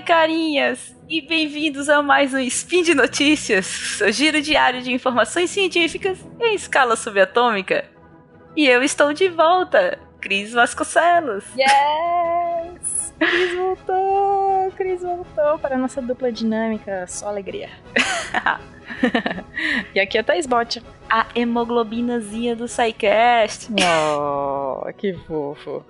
minha carinhas! E bem-vindos a mais um Spin de Notícias, seu giro diário de informações científicas em escala subatômica. E eu estou de volta, Cris Vasconcelos. Yes! Cris voltou! Cris voltou para a nossa dupla dinâmica, só alegria. e aqui é a Thaís. A hemoglobinazinha do SciCast. Oh, que fofo.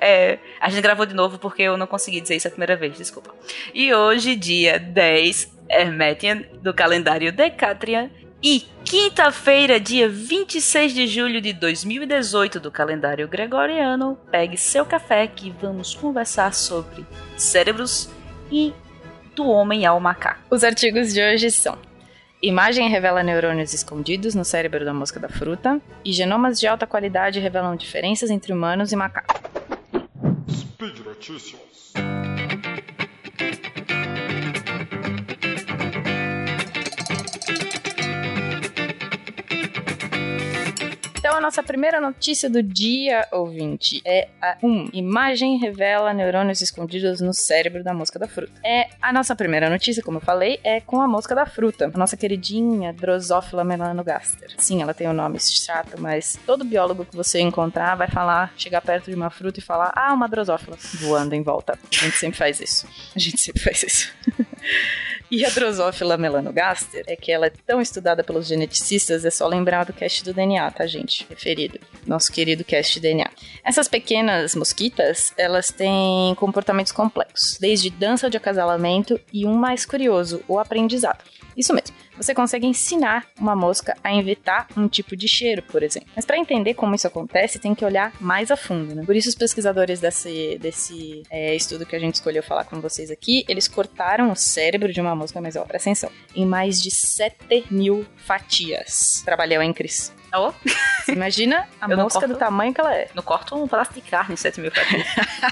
É, a gente gravou de novo porque eu não consegui dizer isso a primeira vez, desculpa. E hoje, dia 10 Hermetian do calendário Decatrian e quinta-feira, dia 26 de julho de 2018 do calendário gregoriano, pegue seu café que vamos conversar sobre cérebros e do homem ao macaco. Os artigos de hoje são Imagem revela neurônios escondidos no cérebro da mosca da fruta e genomas de alta qualidade revelam diferenças entre humanos e macacos. Speed Notícias. Nossa primeira notícia do dia, ouvinte, é a 1. Um, imagem revela neurônios escondidos no cérebro da mosca da fruta. É a nossa primeira notícia, como eu falei, é com a mosca da fruta, a nossa queridinha Drosophila melanogaster. Sim, ela tem um nome chato, mas todo biólogo que você encontrar vai falar, chegar perto de uma fruta e falar: "Ah, uma Drosophila", voando em volta. A gente sempre faz isso. A gente sempre faz isso. E a Drosophila melanogaster é que ela é tão estudada pelos geneticistas, é só lembrar do cast do DNA, tá, gente? Referido. Nosso querido cast DNA. Essas pequenas mosquitas, elas têm comportamentos complexos, desde dança de acasalamento e um mais curioso, o aprendizado. Isso mesmo. Você consegue ensinar uma mosca a evitar um tipo de cheiro, por exemplo. Mas para entender como isso acontece, tem que olhar mais a fundo, né? Por isso os pesquisadores desse, desse é, estudo que a gente escolheu falar com vocês aqui, eles cortaram o cérebro de uma mosca, mas ó, presta atenção, em mais de 7 mil fatias. Trabalhou, hein, Cris? Oh. Imagina a Eu mosca do tamanho que ela é. Não corto um pedaço de carne em 7 mil fatias.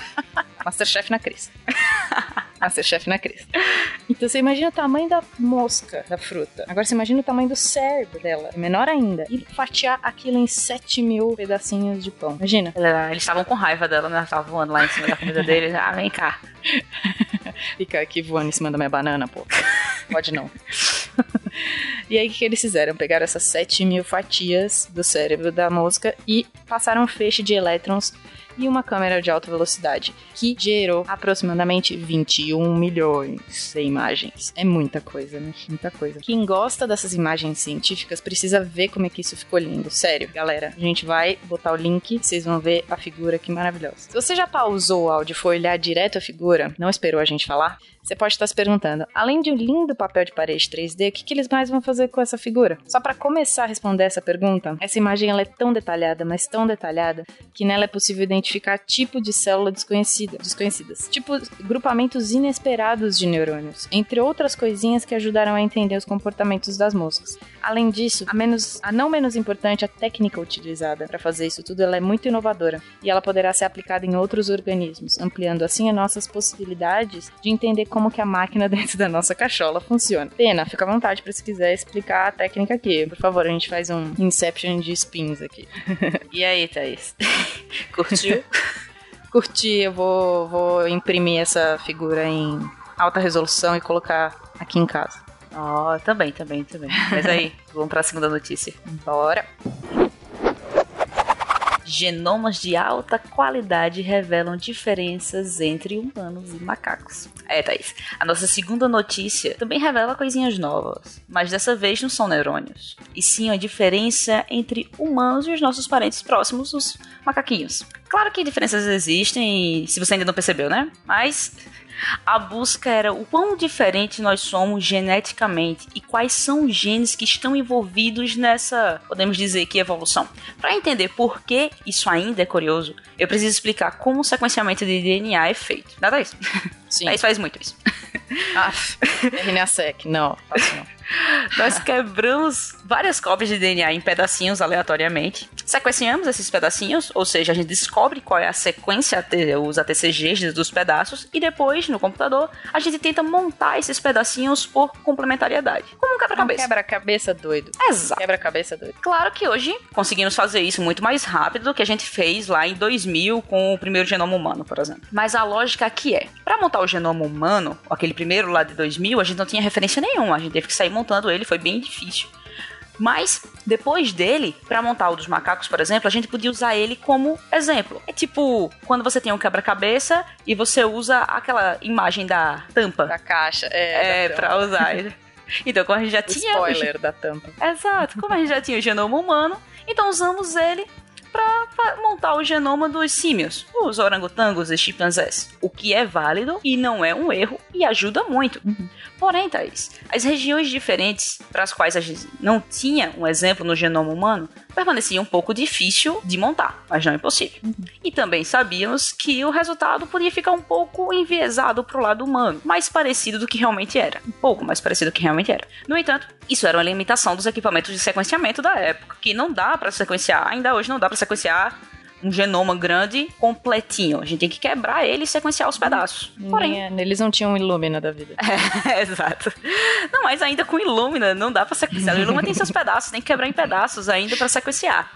Masterchef na Cris. Masterchef na Cris. Então você imagina o tamanho da mosca da fruta. Agora você imagina o tamanho do cérebro dela. É menor ainda. E fatiar aquilo em 7 mil pedacinhos de pão. Imagina. Eles estavam com raiva dela, né? Ela tava voando lá em cima da comida deles. Ah, vem cá. Fica aqui voando em cima da minha banana, pô. Pode não. E aí, o que eles fizeram? Pegaram essas 7 mil fatias do cérebro da mosca e passaram um feixe de elétrons e uma câmera de alta velocidade, que gerou aproximadamente 21 milhões de imagens. É muita coisa, né? Muita coisa. Quem gosta dessas imagens científicas precisa ver como é que isso ficou lindo. Sério, galera, a gente vai botar o link, vocês vão ver a figura que maravilhosa. Se você já pausou o áudio e foi olhar direto a figura, não esperou a gente falar, você pode estar se perguntando, além de um lindo papel de parede 3D, o que, que eles mais vão fazer com essa figura? Só para começar a responder essa pergunta, essa imagem ela é tão detalhada, mas tão detalhada, que nela é possível identificar tipo de célula desconhecida, desconhecidas, tipo grupamentos inesperados de neurônios, entre outras coisinhas que ajudaram a entender os comportamentos das moscas. Além disso, a, menos, a não menos importante, a técnica utilizada para fazer isso tudo, ela é muito inovadora e ela poderá ser aplicada em outros organismos, ampliando assim as nossas possibilidades de entender como que a máquina dentro da nossa cachola funciona. Pena, fica à vontade para se quiser explicar a técnica aqui. Por favor, a gente faz um Inception de spins aqui. e aí, Thaís? Curtiu? Curti, eu vou, vou imprimir essa figura em alta resolução e colocar aqui em casa. Ó, oh, também, também, também. Mas aí, vamos para a segunda notícia. Bora genomas de alta qualidade revelam diferenças entre humanos e macacos. É, Thaís. A nossa segunda notícia também revela coisinhas novas, mas dessa vez não são neurônios, e sim a diferença entre humanos e os nossos parentes próximos, os macaquinhos. Claro que diferenças existem, se você ainda não percebeu, né? Mas a busca era o quão diferente nós somos geneticamente e quais são os genes que estão envolvidos nessa, podemos dizer que evolução. Para entender por que isso ainda é curioso, eu preciso explicar como o sequenciamento de DNA é feito. Nada isso. Sim. isso faz muito isso. Ah, RNA-seq, não, faço não. Nós quebramos várias cópias de DNA em pedacinhos aleatoriamente. Sequenciamos esses pedacinhos, ou seja, a gente descobre qual é a sequência, os ATCGs dos pedaços, e depois, no computador, a gente tenta montar esses pedacinhos por complementariedade. Como um quebra-cabeça. Um quebra-cabeça doido. Exato. Quebra-cabeça doido. Claro que hoje conseguimos fazer isso muito mais rápido do que a gente fez lá em 2000 com o primeiro genoma humano, por exemplo. Mas a lógica aqui é, para montar o genoma humano, aquele primeiro lá de 2000, a gente não tinha referência nenhuma, a gente teve que sair montando ele, foi bem difícil. Mas, depois dele, para montar o dos macacos, por exemplo, a gente podia usar ele como exemplo. É tipo, quando você tem um quebra-cabeça e você usa aquela imagem da tampa. Da caixa, é. É, pra usar. então, como a gente já O tinha. spoiler da tampa. Exato, como a gente já tinha o genoma humano, então usamos ele para montar o genoma dos símios, os orangotangos e chimpanzés. O que é válido e não é um erro e ajuda muito. Porém, Thaís, as regiões diferentes para as quais a gente não tinha um exemplo no genoma humano permanecia um pouco difícil de montar, mas não impossível. E também sabíamos que o resultado podia ficar um pouco enviesado para o lado humano, mais parecido do que realmente era. Um pouco mais parecido do que realmente era. No entanto, isso era uma limitação dos equipamentos de sequenciamento da época, que não dá para sequenciar, ainda hoje não dá para sequenciar um genoma grande completinho. A gente tem que quebrar ele e sequenciar os pedaços. Porém, É, eles não tinham Illumina da vida. é, exato. Não, mas ainda com Illumina não dá pra sequenciar. O Illumina tem seus pedaços, tem que quebrar em pedaços ainda pra sequenciar.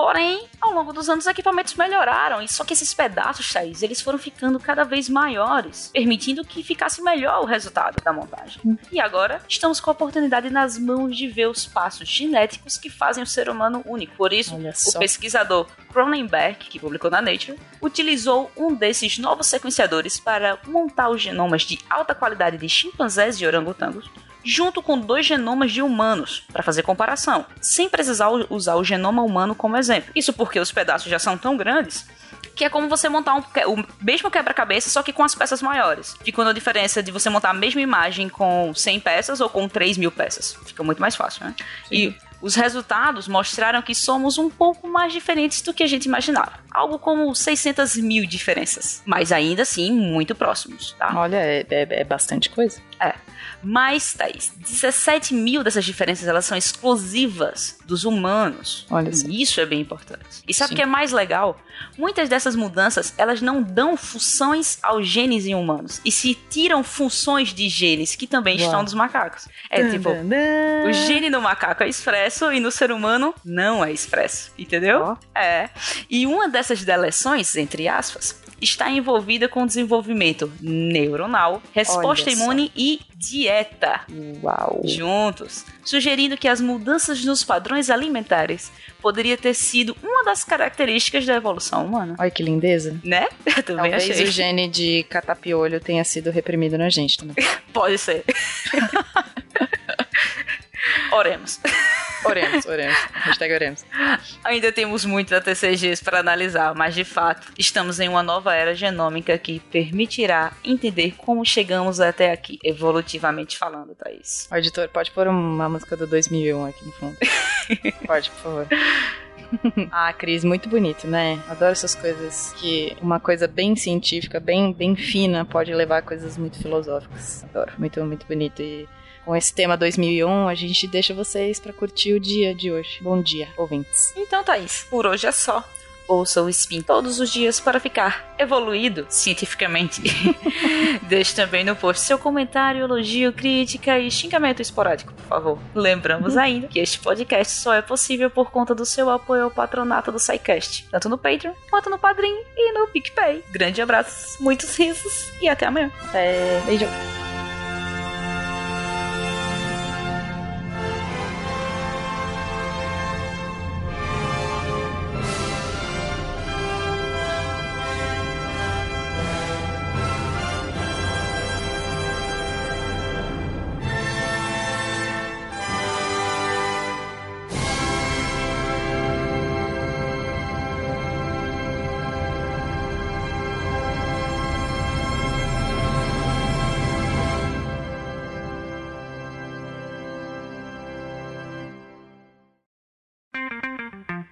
Porém, ao longo dos anos, os equipamentos melhoraram, e só que esses pedaços, Thaís, eles foram ficando cada vez maiores, permitindo que ficasse melhor o resultado da montagem. E agora, estamos com a oportunidade nas mãos de ver os passos genéticos que fazem o ser humano único. Por isso, o pesquisador Cronenberg, que publicou na Nature, utilizou um desses novos sequenciadores para montar os genomas de alta qualidade de chimpanzés e orangotangos, junto com dois genomas de humanos, para fazer comparação, sem precisar usar o genoma humano como exemplo. Isso porque os pedaços já são tão grandes que é como você montar um, o mesmo quebra-cabeça, só que com as peças maiores. Ficando a diferença de você montar a mesma imagem com 100 peças ou com 3 mil peças. Fica muito mais fácil, né? E os resultados mostraram que somos um pouco mais diferentes do que a gente imaginava. Algo como 600 mil diferenças. Mas ainda assim, muito próximos, tá? Olha, é, é- é bastante coisa. É. Mas, Thaís, 17 mil dessas diferenças elas são exclusivas dos humanos. Olha só. Isso é bem importante. E sabe o que é mais legal? Muitas dessas mudanças, elas não dão funções aos genes em humanos. E se tiram funções de genes que também Uau. estão dos macacos. É tipo, o gene no macaco é expresso e no ser humano não é expresso. Entendeu? Ó. É. E uma dessas deleções, entre aspas, está envolvida com o desenvolvimento neuronal, resposta imune e dieta Uau. juntos, sugerindo que as mudanças nos padrões alimentares poderia ter sido uma das características da evolução humana. Olha que lindeza. Né? Eu também Talvez achei. o gene de catapiolho tenha sido reprimido na gente também. Pode ser. Oremos. Oremos, oremos. Hashtag oremos. Ainda temos muitos ATCGs para analisar, mas de fato, estamos em uma nova era genômica que permitirá entender como chegamos até aqui, evolutivamente falando, Thaís. O editor, pode pôr uma música do 2001 aqui no fundo. pode, por favor. ah, Cris, muito bonito, né? Adoro essas coisas que uma coisa bem científica, bem, bem fina, pode levar a coisas muito filosóficas. Adoro, muito, muito bonito. E com esse tema 2001, a gente deixa vocês pra curtir o dia de hoje. Bom dia, ouvintes. Então, Thaís, por hoje é só. Ouça o Spin todos os dias para ficar evoluído cientificamente. Deixe também no post seu comentário, elogio, crítica e xingamento esporádico, por favor. Lembramos ainda que este podcast só é possível por conta do seu apoio ao patronato do SciCast, tanto no Patreon quanto no Padrim e no PicPay. Grande abraço, muitos risos e até amanhã. É, beijo.